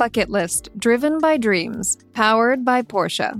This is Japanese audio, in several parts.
バケットリスト Driven by Dreams Powered by Porsche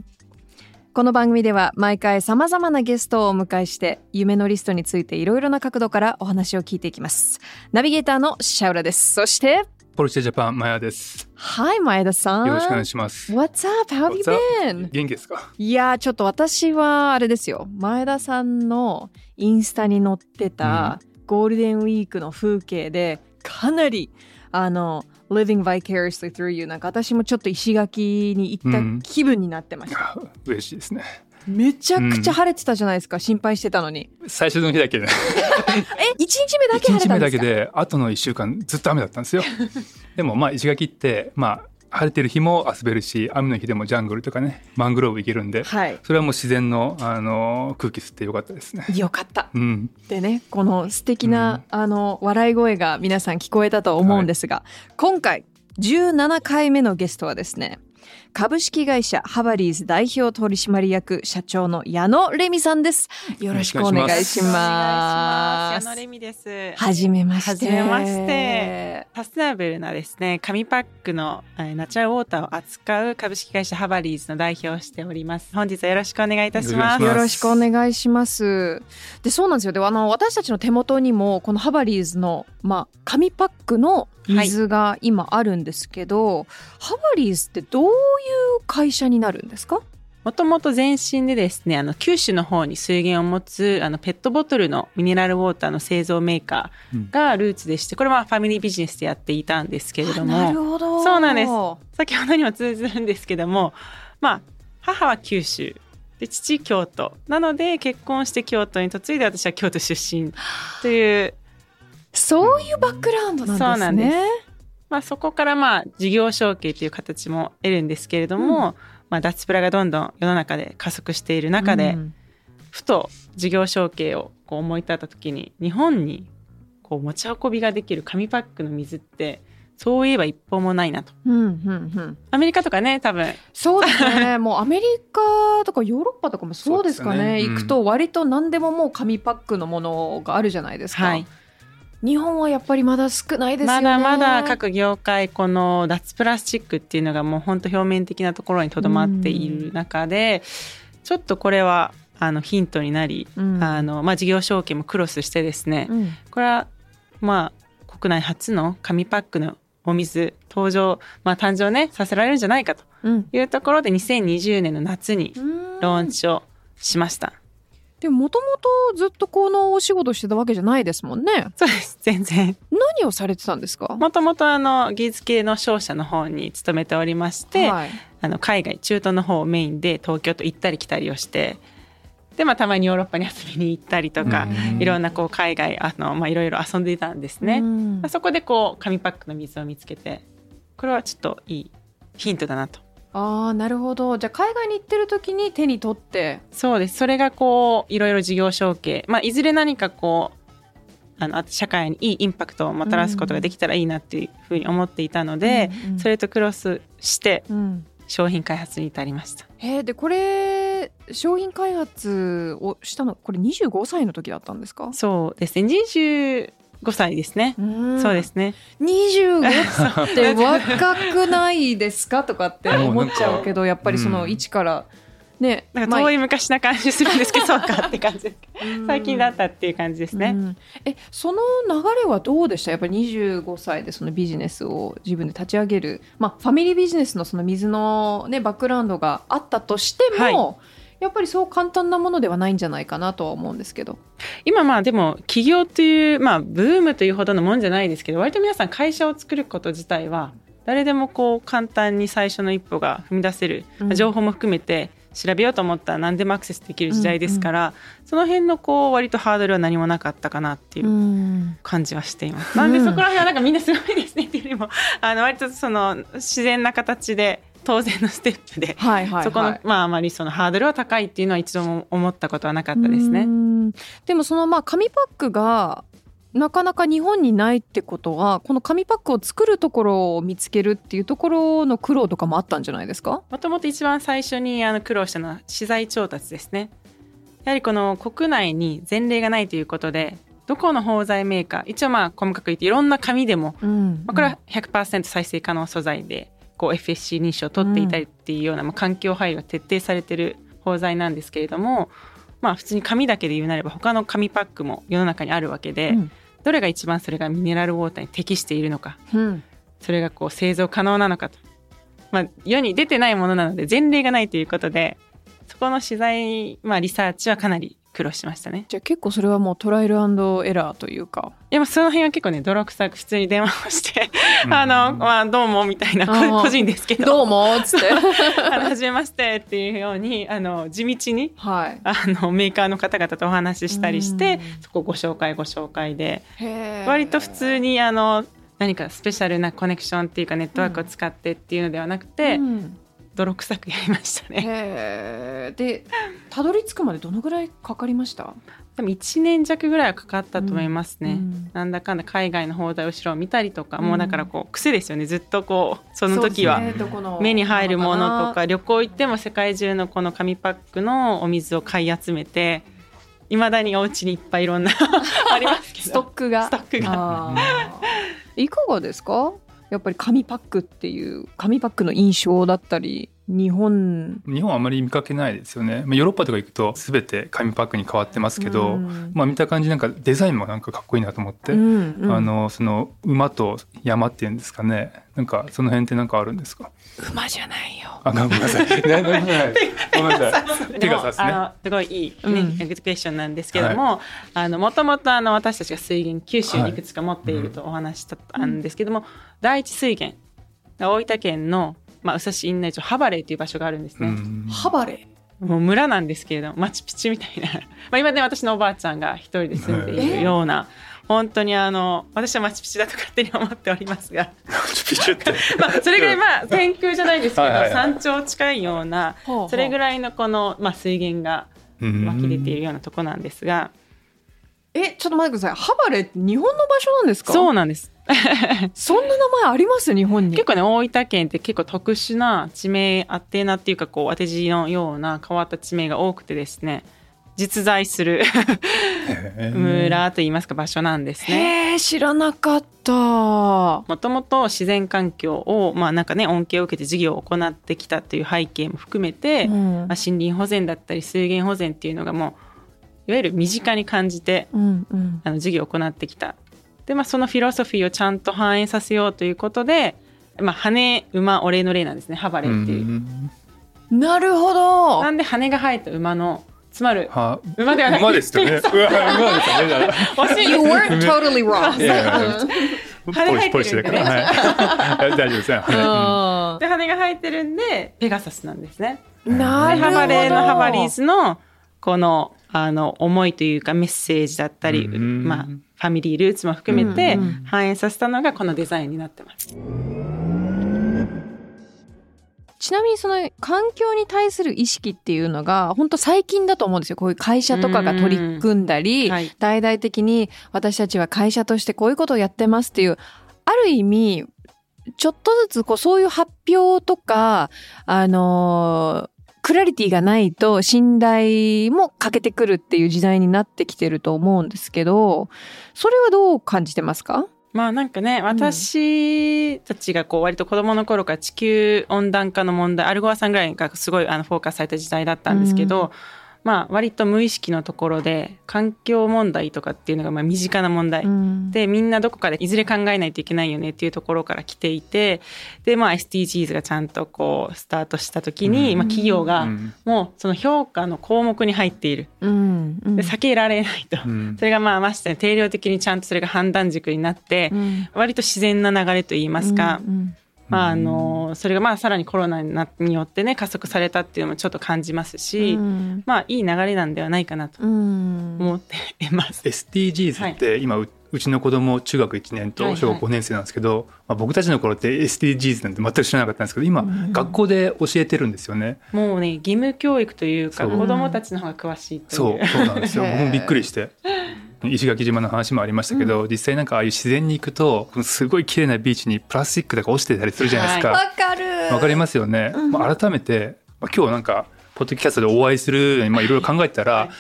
この番組では毎回様々なゲストをお迎えして夢のリストについていろいろな角度からお話を聞いていきますナビゲーターのシャウラですそしてポルシェジャパン、マヤです。Hi 前田さんよろしくお願いします。What's up? How have you been? 元気ですか？いやーちょっと私はあれですよ前田さんのインスタに載ってたゴールデンウィークの風景でかなりあの Living vicariously through you なんか私もちょっと石垣に行った気分になってました、あ 嬉しいですね。めちゃくちゃ晴れてたじゃないですか、心配してたのに最初の日だけね。え一日目だけ1日目だ晴れたんですか？けで、後の1週間ずっと雨だったんですよ。でもまあ石垣って、まあ晴れてる日も遊べるし、雨の日でもジャングルとかね、マングローブ行けるんで、はいそれはもう自然の、あの空気吸ってよかったですね。よかったうん。でねこの素敵な、あの笑い声が皆さん聞こえたと思うんですが、今回17回目のゲストはですね株式会社ハバリーズ代表取締役社長の矢野レミさんですよろしくお願いしまます。す矢野レミです。はじめましてはじめましてサステナブルなですね、紙パックのえーナチュラルウォーターを扱う株式会社ハバリーズの代表をしております。本日はよろしくお願いいたします。よろしくお願いします。で、そうなんですよ。で、あの私たちの手元にもこのハバリーズのまあ紙パックの水が今あるんですけど、ハバリーズってどういう会社になるんですか？もともと前身でですね、あの九州の方に水源を持つあのペットボトルのミネラルウォーターの製造メーカーがルーツでして、これはファミリービジネスでやっていたんですけれども、なるほど。そうなんです。先ほどにも通ずるんですけどもまあ母は九州。で父京都。なので結婚して京都に嫁いで私は京都出身という、そういうバックグラウンドなんですね。まあ、そこからまあ事業承継という形も得るんですけれども、まあ、脱プラがどんどん世の中で加速している中で、うんふと事業承継をこう思い立った時に日本にこう持ち運びができる紙パックの水ってそういえば一本もないなと。うんうんうん。アメリカとかね多分そうですね。もうアメリカとかヨーロッパとかもそうですかね。ねうん行くと割と何でももう紙パックのものがあるじゃないですか。はい日本はやっぱりまだ少ないですよね。まだまだ各業界この脱プラスチックっていうのがもう本当表面的なところにとどまっている中で、ちょっとこれはあのヒントになり、うんあのまあ、事業承継もクロスしてですね、うんこれはまあ国内初の紙パックのお水登場、まあ、誕生ねさせられるんじゃないかとうん。いうところで2020年の夏にローンチをしました。でももともとずっとこのお仕事してたわけじゃないですもんね。そうです全然何をされてたんですか？もともとあの技術系の商社の方に勤めておりまして、はい、あの海外中東の方をメインで東京と行ったり来たりをしてで、まあ、たまにヨーロッパに遊びに行ったりとか、うんいろんなこう海外あの、まあ、いろいろ遊んでいたんですね。うんまあ、そこでこう紙パックの水を見つけてこれはちょっといいヒントだなと。ああなるほど。じゃあ海外に行ってる時に手に取って。そうですそれがこういろいろ事業承継、まあ、いずれ何かこうあのあと社会にいいインパクトをもたらすことができたらいいなっていうふうに思っていたので、うんうんそれとクロスしてうん商品開発に至りました。へーでこれ商品開発をしたのこれ25歳の時だったんですか、そうですね25歳ですね、そうですね。25って 若くないですか？とかって思っちゃうけどやっぱりそのうん。一からねなんか遠い昔な感じするんですけど、そうかって感じ。最近だったっていう感じですね、うん。えその流れはどうでした？やっぱり25歳でそのビジネスを自分で立ち上げる、まあ、ファミリービジネスのその水の、ね、バックグラウンドがあったとしても、はいやっぱりそう簡単なものではないんじゃないかなとは思うんですけど。今まあでも起業というまあブームというほどのもんじゃないですけど割と皆さん会社を作ること自体は誰でもこう簡単に最初の一歩が踏み出せる、うん情報も含めて調べようと思ったら何でもアクセスできる時代ですから、その辺のこう割とハードルは何もなかったかなっていううん感じはしています。なんでそこら辺はなんかみんなすごいですねっていうよりもあの割とその自然な形で当然のステップではいはいはい、そこの、まああまりそのハードルは高いっていうのは一度も思ったことはなかったですねう。んでもそのまあ紙パックがなかなか日本にないってことはこの紙パックを作るところを見つけるっていうところの苦労とかもあったんじゃないですか？もともと一番最初にあの苦労したのは資材調達ですね。やはりこの国内に前例がないということでどこの包材メーカー一応まあ細かく言っていろんな紙でも、うんまあ、これは100%再生可能素材でこう FSC 認証を取っていたりっていうような、まあ、環境配慮が徹底されてる包材なんですけれどもまあ普通に紙だけで言うなれば他の紙パックも世の中にあるわけで、うん。どれが一番それがミネラルウォーターに適しているのかうん。それがこう製造可能なのかと、まあ、世に出てないものなので前例がないということでそこの資材、まあ、リサーチはかなり苦労しましたね。じゃあ結構それはもうトライアルエラーというか。いやまあその辺は結構ね泥臭く普通に電話をして「うん。あのまあ、どうも」みたいな個人ですけど。どうもっつって。あの初めましてっていうようにあの地道にはい。あのメーカーの方々とお話ししたりしてうん。そこご紹介ご紹介で。割と普通にあの何かスペシャルなコネクションっていうかネットワークを使ってっていうのではなくて、うん泥臭くやりましたね。でたどり着くまでどのぐらいかかりました？でも1年弱ぐらいはかかったと思いますね。うんなんだかんだ海外の放題後ろを見たりとか、うん。もうだからこう癖ですよね。ずっとこうその時は目に入るものとかか旅行行っても世界中のこの紙パックのお水を買い集めていまだにお家にいっぱいいろんなありますけどストックがストックがいかがですかやっぱり紙パックっていう紙パックの印象だったり日本日本はあまり見かけないですよね。まあヨーロッパとか行くと全て紙パックに変わってますけど、うんまあ見た感じなんかデザインもなんかかっこいいなと思って、うんうんあのその馬と山っていうんですかね。なんかその辺ってなんかあるんですか？馬じゃないよあ ごめんなさい。ごめんなさい。ごめんなさい。ペガサスね。あのすごいいい、ねうんエデュケーションなんですけども、あのもともとあの私たちが水源九州にいくつか持っているとお話ししたんですけども、第一水源が大分県の、まあ、宇佐市院内町ハバレーという場所があるんですね。うんハバレもう村なんですけれどもマチュピチュみたいな。まあ今ね私のおばあちゃんが一人で住んでいるような、本当にあの私はマチュピチュだと勝手に思っておりますが。ピチュって。まあそれぐらいまあ天空じゃないですけど山頂近いようなそれぐらいのこの、まあ、水源がうん。湧き出ているようなとこなんですが、えちょっと待ってください。ハバレって日本の場所なんですか？そうなんです そんな名前あります？日本に。結構ね大分県って結構特殊な地名当て名っていうかこう当て字のような変わった地名が多くてですね実在する村といいますか場所なんですね。知らなかった。もともと自然環境をまあなんかね恩恵を受けて事業を行ってきたという背景も含めて、うん。まあ、森林保全だったり水源保全っていうのがもういわゆる身近に感じてうんうん。あの事業を行ってきた。でまあそのフィロソフィーをちゃんと反映させようということで、まあ、羽馬お礼の礼なんですねハバレーっていう。んなるほどなんで羽が生えた馬のつまるは馬ではない馬ですよね。うわ馬ですよね。惜しい You weren't totally wrong いやいやうんポリシポリシだから。はい。大丈夫ですね。はいで羽が生えてるんでペガサスなんですね。なるほどでハバレーのハバリーズのこのあの思いというかメッセージだったり、うん。まあ、ファミリールーツも含めて反映させたのがこのデザインになってます。ちなみにその環境に対する意識っていうのが本当最近だと思うんですよ。こういう会社とかが取り組んだり、はい。大々的に私たちは会社としてこういうことをやってますっていうある意味ちょっとずつこうそういう発表とかあのークラリティがないと信頼も欠けてくるっていう時代になってきてると思うんですけどそれはどう感じてますか？まあなんかね私たちがこう割と子供の頃から地球温暖化の問題アルゴアさんぐらいがすごいあのフォーカスされた時代だったんですけど、まあ割と無意識のところで環境問題とかっていうのがまあ身近な問題、うん。でみんなどこかでいずれ考えないといけないよねっていうところから来ていてでまあ SDGs がちゃんとこうスタートした時に、うん。まあ、企業がうん。もうその評価の項目に入っている。うん。うん。で避けられないと、うん。それがまあましてや定量的にちゃんとそれが判断軸になって、うん。割と自然な流れといいますか、うんまああのそれがまあさらにコロナになによってね加速されたっていうのもちょっと感じますし、うんまあいい流れなんではないかなとうん思っています。SDGs って今ううちの子供中学1年はいと小学5年生なんですけど、まあ、僕たちの頃って SDGs なんて全く知らなかったんですけど今、うん学校で教えてるんですよね。もうね義務教育というかそう子どもたちの方が詳しいという。そうそうなんですよ。もびっくりして。石垣島の話もありましたけど、実際なんかああいう自然に行くとすごい綺麗なビーチにプラスチックとか落ちてたりするじゃないですか。わかるわかりますよね。うんまあ、改めて、まあ、今日なんかポッドキャストでお会いするまあいろいろ考えてたら、はい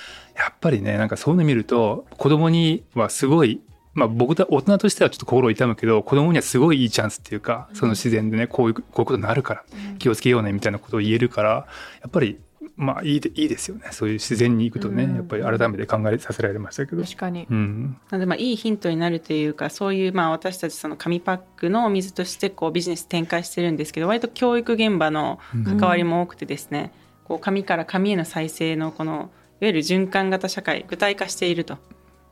やっぱりねなんかそういうの見ると子供にはすごい。まあ、僕だ大人としてはちょっと心を痛むけど子供にはすごいいいチャンスっていうかその自然でねこういうこういうことになるから気をつけようねみたいなことを言えるからやっぱりまあいいでいいですよね。そういう自然に行くとねうん。やっぱり改めて考えさせられましたけど。確かに。うん。なのでまあいいヒントになるというかそういうまあ私たちその紙パックのお水としてこうビジネス展開してるんですけど割と教育現場の関わりも多くてですね、こう紙から紙への再生のこのいわゆる循環型社会具体化していると。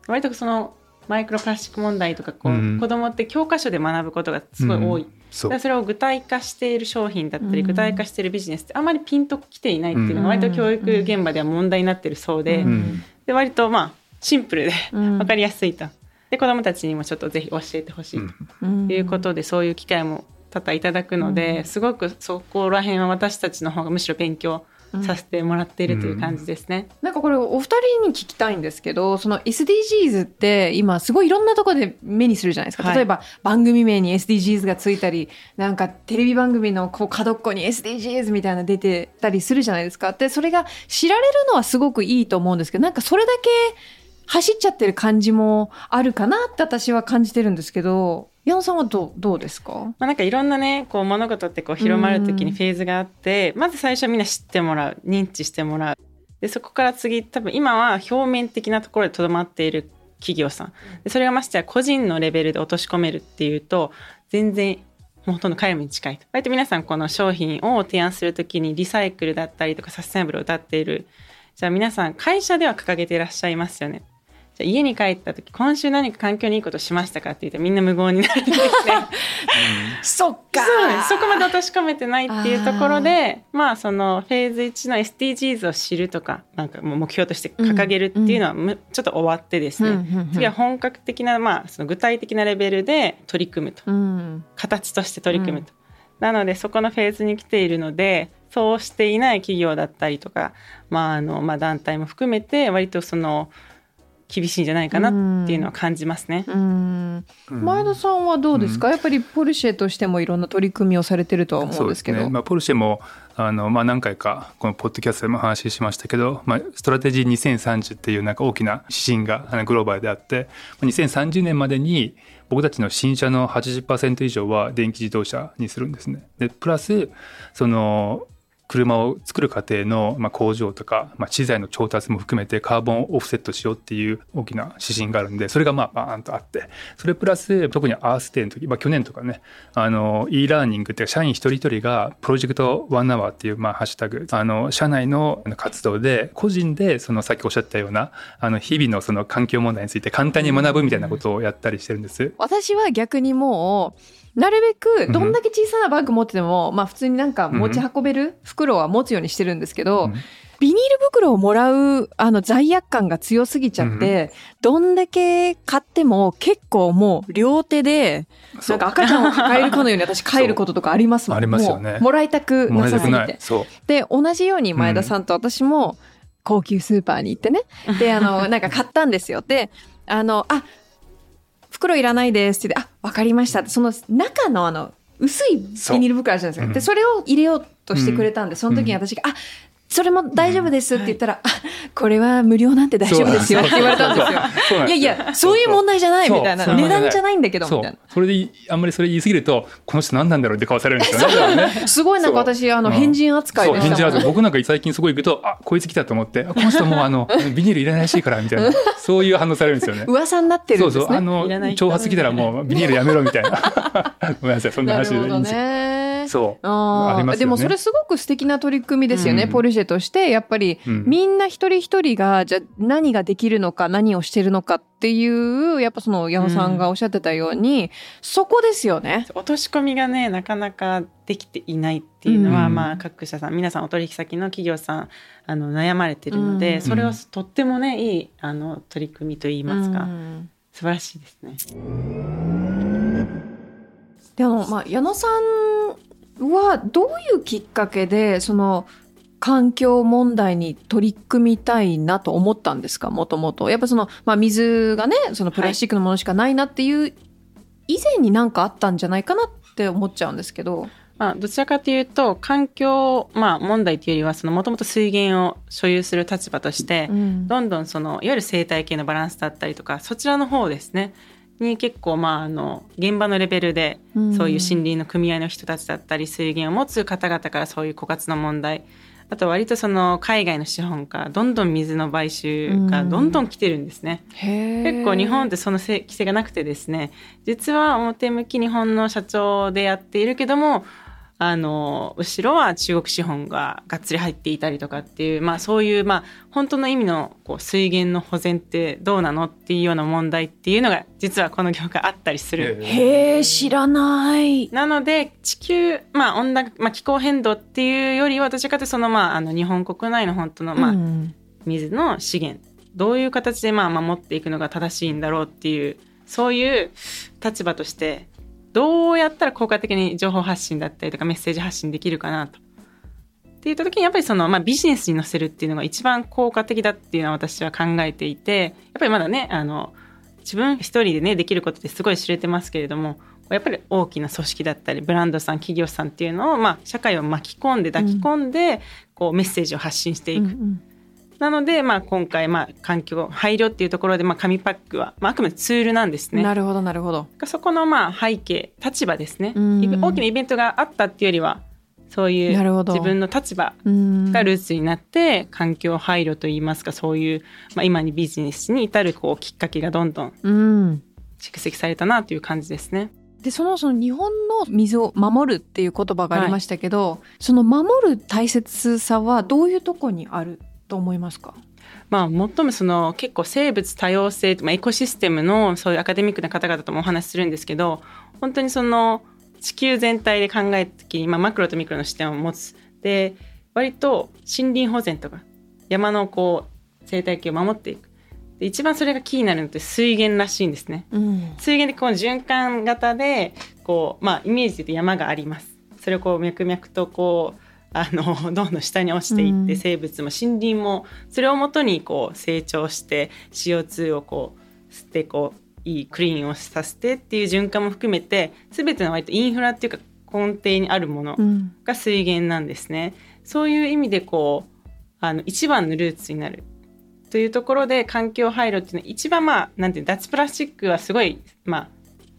割とそのマイクロプラスチック問題とかこう、うん。子供って教科書で学ぶことがすごい多い、うん。それを具体化している商品だったり、うん具体化しているビジネスってあんまりピンときていないっていうのが割と教育現場では問題になってるそうで,、うん。で割とまあシンプルでうん。分かりやすいと。で子どもたちにもちょっとぜひ教えてほしいうん。ということで、そういう機会も多々いただくので、すごくそこら辺は私たちの方がむしろ勉強させてもらっているという感じですね。なんかこれお二人に聞きたいんですけどその SDGs って今すごいいろんなところで目にするじゃないですか、はい。例えば番組名に SDGs がついたりなんかテレビ番組のこう角っこに SDGs みたいなの出てたりするじゃないですか。でそれが知られるのはすごくいいと思うんですけどなんかそれだけ走っちゃってる感じもあるかなって私は感じてるんですけど矢野さんはどうどうですか？まあ、なんかいろんなねこう物事ってこう広まる時にフェーズがあって、まず最初はみんな知ってもらう認知してもらう。でそこから次多分今は表面的なところでとどまっている企業さん。でそれがましてや個人のレベルで落とし込めるっていうと全然もうほとんど彼らに近いと。割と皆さんこの商品を提案する時にリサイクルだったりとかサステナブルを謳っている。じゃあ皆さん会社では掲げていらっしゃいますよねじゃあ家に帰った時今週何か環境にいいことしましたかって言ってみんな無言になるんですね。そっか。そうです。そこまで落とし込めてないっていうところでまあそのフェーズ1の SDGs を知るとかなんかもう目標として掲げるっていうのはむ、ちょっと終わってですね、うんうんうん。次は本格的な、まあ、その具体的なレベルで取り組むと。うん。形として取り組むと、なのでそこのフェーズに来ているのでそうしていない企業だったりとか、まああのまあ、団体も含めて割とその厳しいんじゃないかなっていうのは感じますね。うんうん前田さんはどうですか、やっぱりポルシェとしてもいろんな取り組みをされてるとは思うんですけど。ねまあ、ポルシェもあの、まあ、何回かこのポッドキャストでも話しましたけど、まあ、ストラテジー2030っていうなんか大きな指針がグローバルであって2030年までに僕たちの新車の80%以上は電気自動車にするんですね。でプラスその車を作る過程の、まあ、工場とか、まあ、資材の調達も含めてカーボンオフセットしようっていう大きな指針があるんでそれがまあバーンとあってそれプラス特にアースデーの時、まあ、去年とかねあの e ラーニングって社員一人一人がプロジェクトワンアワーっていう、まあ、ハッシュタグあの社内の活動で個人でそのさっきおっしゃったようなあの日々のその環境問題について簡単に学ぶみたいなことをやったりしてるんです。私は逆にもうなるべくどんだけ小さなバッグ持ってても、まあ普通になんか持ち運べる袋は持つようにしてるんですけど、うん。ビニール袋をもらうあの罪悪感が強すぎちゃって、どんだけ買っても結構もう両手でそう。んなか赤ちゃんを抱えるかのように私帰ることとかありますもん。ありますよね。もうもらいたくもなさすぎて。で同じように前田さんと私も高級スーパーに行ってね。であのなんか買ったんですよ。であのあ袋いらないですって言ってあわかりましたってその中のあの薄いビニール袋あるじゃないですか。でそれを入れようとしてくれたんで、その時に私が、あそれも大丈夫ですって言ったら、あこれは無料なんて大丈夫ですよって言われたんですよ。いやいや、そう。いう問題じゃないみたいな。そう。値段じゃないんだけど、みそたいう。それでいあんまりそれ言い過ぎるとこの人何なんだろうって顔されるんですよね。すごいなんか私、あの、う。ん変人扱いそうでしたもん返事ある僕なんか最近すごい行くとあこいつ来たと思ってあこの人もうあの ビニールいらないらしいからみたいな。そういう反応されるんですよね。噂になってるんですね。そうそう。あの挑発来たらもうビニールやめろみたいな。ごめんなさい。そんな話でいいんですよ。ね。そう。あー。ありますよね。でもそれすごく素敵な取り組みですよね、うん。ポルシェとしてやっぱりうんみんな一人一人がじゃあ何ができるのか何をしてるのかっていうやっぱその矢野さんがおっしゃってたように、そこですよね。落とし込みがねなかなかできていないっていうのは、うんまあ各社さん皆さんお取引先の企業さんあの悩まれてるので、うん。それをとってもねいいあの取り組みといいますか、うん。素晴らしいですね。であの、まあ、矢野さんはどういうきっかけでその環境問題に取り組みたいなと思ったんですか？もともと。やっぱその、まあ、水がねそのプラスチックのものしかないなっていう、以前になんかあったんじゃないかなって思っちゃうんですけど。まあ、どちらかというと環境、まあ、問題というよりはそのもともと水源を所有する立場として、うんどんどんそのいわゆる生態系のバランスだったりとかそちらの方ですねに結構まああの現場のレベルでうん。そういう森林の組合の人たちだったり水源を持つ方々からそういう枯渇の問題。あと割とその海外の資本からどんどん水の買収がどんどん来てるんですね。結結構日本ってそのせ規制がなくてですね。実は表向き日本の社長でやっているけどもあの後ろは中国資本ががっつり入っていたりとかっていう、まあ、そういう、まあ、本当の意味のこう水源の保全ってどうなのっていうような問題っていうのが実はこの業界あったりする。へえ知らない。なので地球、まあ温暖まあ、気候変動っていうよりはどちらかというとその、まあ、あの日本国内の本当の、まあうん水の資源どういう形でまあ守っていくのが正しいんだろうっていうそういう立場としてどうやったら効果的に情報発信だったりとかメッセージ発信できるかなと。って言った時にやっぱりその、まあ、ビジネスに載せるっていうのが一番効果的だっていうのは私は考えていてやっぱりまだねあの自分一人でねできることってすごい知れてますけれどもやっぱり大きな組織だったりブランドさん企業さんっていうのを、まあ、社会を巻き込んで抱き込んで、こうメッセージを発信していく。うんなので、まあ、今回、まあ、環境配慮っていうところで、まあ、紙パックは、まあ、あくまでツールなんですね。うんなるほどなるほど。そこの、まあ、背景立場ですね、大きなイベントがあったっていうよりはそういう自分の立場うんがルーツになって、環境配慮といいますかそういう、まあ、今にビジネスに至るこうきっかけがどんどんうん蓄積されたなという感じですね。でそのその日本の水を守るっていう言葉がありましたけど、その守る大切さはどういうとこにあると思いますか？まあ、最もその結構生物多様性、まあ、エコシステムのそういうアカデミックな方々ともお話しするんですけど本当にその地球全体で考えた時に、まあ、マクロとミクロの視点を持つ。で割と森林保全とか山のこう生態系を守っていく。で一番それがキーになるのって水源らしいんですね。うん。水源でこの循環型でこう、まあ、イメージで言うと山があります。それをこう脈々とこうあの どんどん下に落ちていって、うん。生物も森林もそれをもとにこう成長して CO2 をこう吸ってこういいクリーンをさせてっていう循環も含めて全ての割とインフラっていうか根底にあるものうん。が水源なんですね。そういう意味でこうあの一番のルーツになるというところで環境配慮っていうのは一番まあなんていうの脱プラスチックはすごいまあ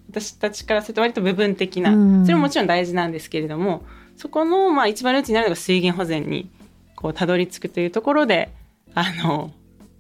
私たちからすると割と部分的な、うん。それももちろん大事なんですけれどもそこのまあ一番ルーツになるのが水源保全にこうたどり着くというところであの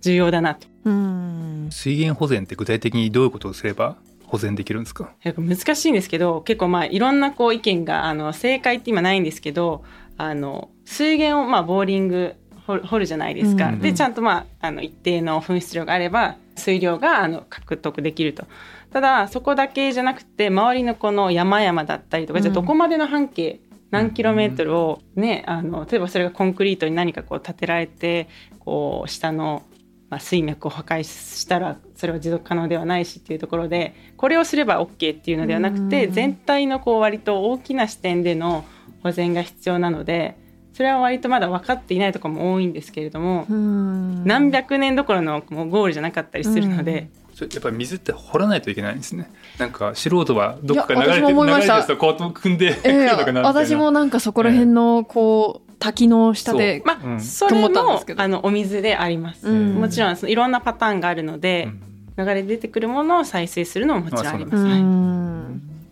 重要だなと。うん。水源保全って具体的にどういうことをすれば保全できるんですか？難しいんですけど結構まあいろんなこう意見があの正解って今ないんですけどあの水源をまあボーリング掘る掘るじゃないですか、うんでちゃんとまああの一定の噴出量があれば水量があの獲得できると。ただそこだけじゃなくて周りのこの山々だったりとか、うんじゃあどこまでの半径何キロメートルをね、あの例えばそれがコンクリートに何かこう建てられてこう下の、まあ、水脈を破壊したらそれは持続可能ではないしっていうところでこれをすれば OK っていうのではなくて、うん全体のこう割と大きな視点での保全が必要なのでそれは割とまだ分かっていないところも多いんですけれども、うん何百年どころのもうゴールじゃなかったりするので。やっぱり水って掘らないといけないんですね。なんか素人はどっか流れて流れて思いました。るとこう組んでくええるのかなみたいな私もなんかそこら辺のこう滝の下で。まあ、うん。それもあのお水であります、うん。もちろんそのいろんなパターンがあるので、流れ出てくるものを再生するのももちろんあります、うはいん。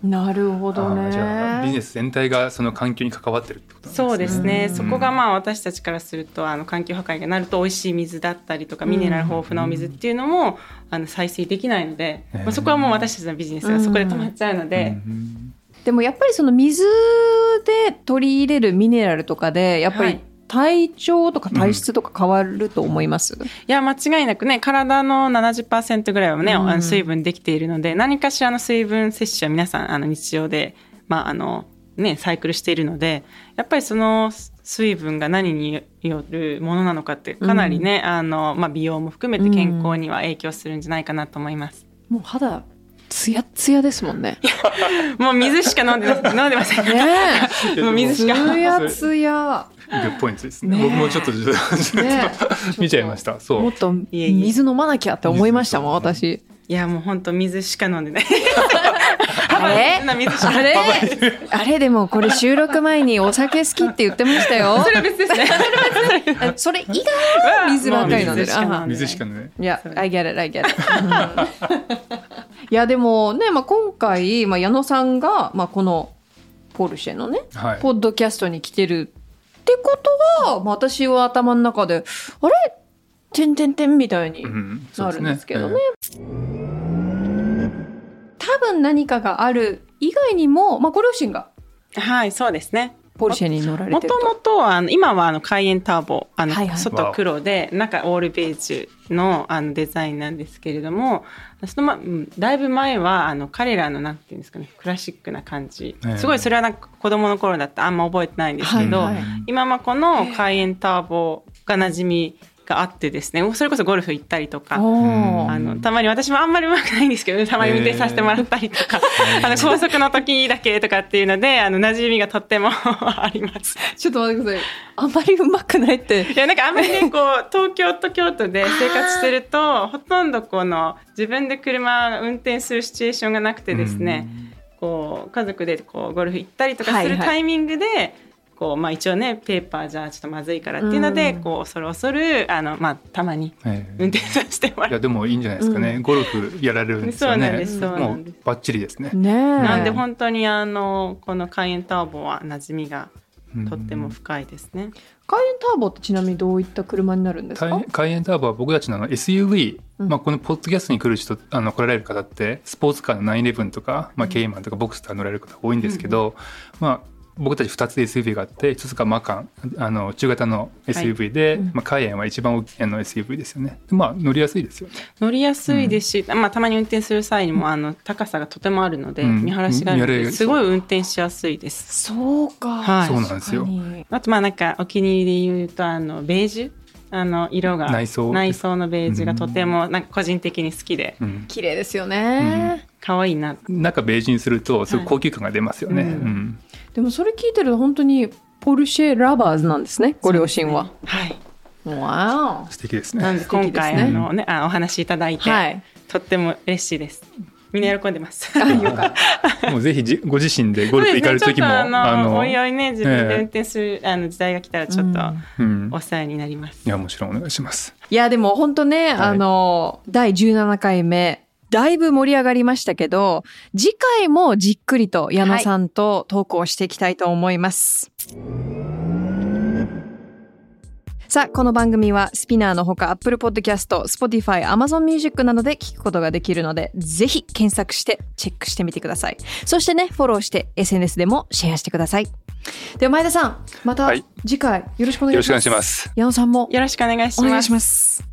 なるほどあーじゃあビジネね。ス全体がその環境に関わってるってことなんですね。そうですね、うん。そこがまあ私たちからするとあの環境破壊がなると美味しい水だったりとかミネラル豊富なお水っていうのも、あの再生できないので、うんまあ、そこはもう私たちのビジネスがそこで止まっちゃうので、うん。でもやっぱりその水で取り入れるミネラルとかで、やっぱりはい体調とか体質とか変わると思います、いや間違いなくね体の70%ぐらいはね、うん。あの水分できているので何かしらの水分摂取は皆さんあの日常で、まああのね、サイクルしているのでやっぱりその水分が何によるものなのかってかなりね、あのまあ、美容も含めて健康には影響するんじゃないかなと思います。もう肌、ツヤツヤですもんね。もう水しか飲んでま飲んでません。ねもう水しか。ツヤツヤ。グッポイントですね。ね僕もちょっとね 見ちゃいました。そう。もっと水飲まなきゃって思いましたもん、私。いやもう本当水しか飲んでない。あれ？あれ？あれ？でもこれ収録前にお酒好きって言ってましたよ。それは別ですね。あそれ以外は水ばっかり飲んでる。水しかね。いや、I get it, I get it うん。いや、でもね、まあ、今回、まあ、矢野さんが、まあ、このポルシェのね、はい。ポッドキャストに来てるってことは、まあ、私は頭の中で、あれ？てんてんてんみたいになるんですけどね。え多分何かがある以外にも、まあ、ご両親がはいそうですね。ポルシェに乗られもとてると。もとはあの今はあのカイエンターボあの、はいはい。外黒で中オールベージュのあのデザインなんですけれどもそのまうんだいぶ前はあの彼らのなんていうんですかねクラシックな感じ、ええ。すごいそれはなんか子供の頃だったらあんま覚えてないんですけど、はいはい。今はこのカイエンターボが馴染みがあってですねそれこそゴルフ行ったりとか。あのたまに私もあんまりうまくないんですけどたまに運転させてもらったりとか、あの高速の時だけとかっていうのであの馴染みがとっても あります。ちょっと待ってください。あんまりうまくないって。いやなんかあんまりねこう 東京と京都で生活してるとほとんどこの自分で車運転するシチュエーションがなくてですね、こう家族でこうゴルフ行ったりとかすはいはいるタイミングで、こうまあ、一応ねペーパーじゃちょっとまずいからっていうので、うんこう恐る恐るあの、まあ、たまにええ運転させてもらいやう。でもいいんじゃないですかね。ゴルフやられるんですよねそうなんで。すそうなもうんですバッチリですね。ねえ。なんで本当にあのこのカイエンターボは馴染みがとっても深いですね。カイエンターボってちなみにどういった車になるんですか？カイカイエンターボは僕たちの SUV、うんまあ、このポッドキャストに来る人あの来られる方ってスポーツカーの911とか、まあ、ケイマンとかボクスター乗られる方が多いんですけど、まあ、僕たち2つ SUV があって1つがマカンあの中型の SUV で、まあ、カイエンは一番大きいあの SUV ですよね。でまあ乗りやすいですよね。乗りやすいですし、まあ、たまに運転する際にもあの高さがとてもあるので、うん。見晴らしがあるのです。ごい運転しやすいです。そうか。はい。そうなんですよ。あとまあなんかお気に入りで言うとあのベージュ。あの色が内装。内装のベージュがとてもなんか個人的に好きで。うん。綺麗ですよね。可愛いな。中ベージュにするとすごい高級感が出ますよね。はいうんでもそれ聞いてると本当にポルシェラバーズなんですね、ご両親は。はい。わ素敵ですね。なんで今回、あのねあお話しいただいお。て、はい。とっても嬉しいです。みんな喜んでます。もうぜひじご自身でゴルフ行かれる時も、ねあののおいおいね自分ええで運転する、あの時代が来たらちょっとうんお世話になります。いやもちろんお願いします。いや、でも本当ね、あの、第17回目、だいぶ盛り上がりましたけど、次回もじっくりと矢野さんとトークをしていきたいと思います。さあ、この番組はスピナーのほか Apple Podcast、Spotify、Amazon Music などで聞くことができるので、ぜひ検索してチェックしてみてください。そしてね、フォローして SNS でもシェアしてください。では前田さん、またはい次回よろしくお願いします。よろしくお願いします。矢野さんもよろしくお願いします。お願いします。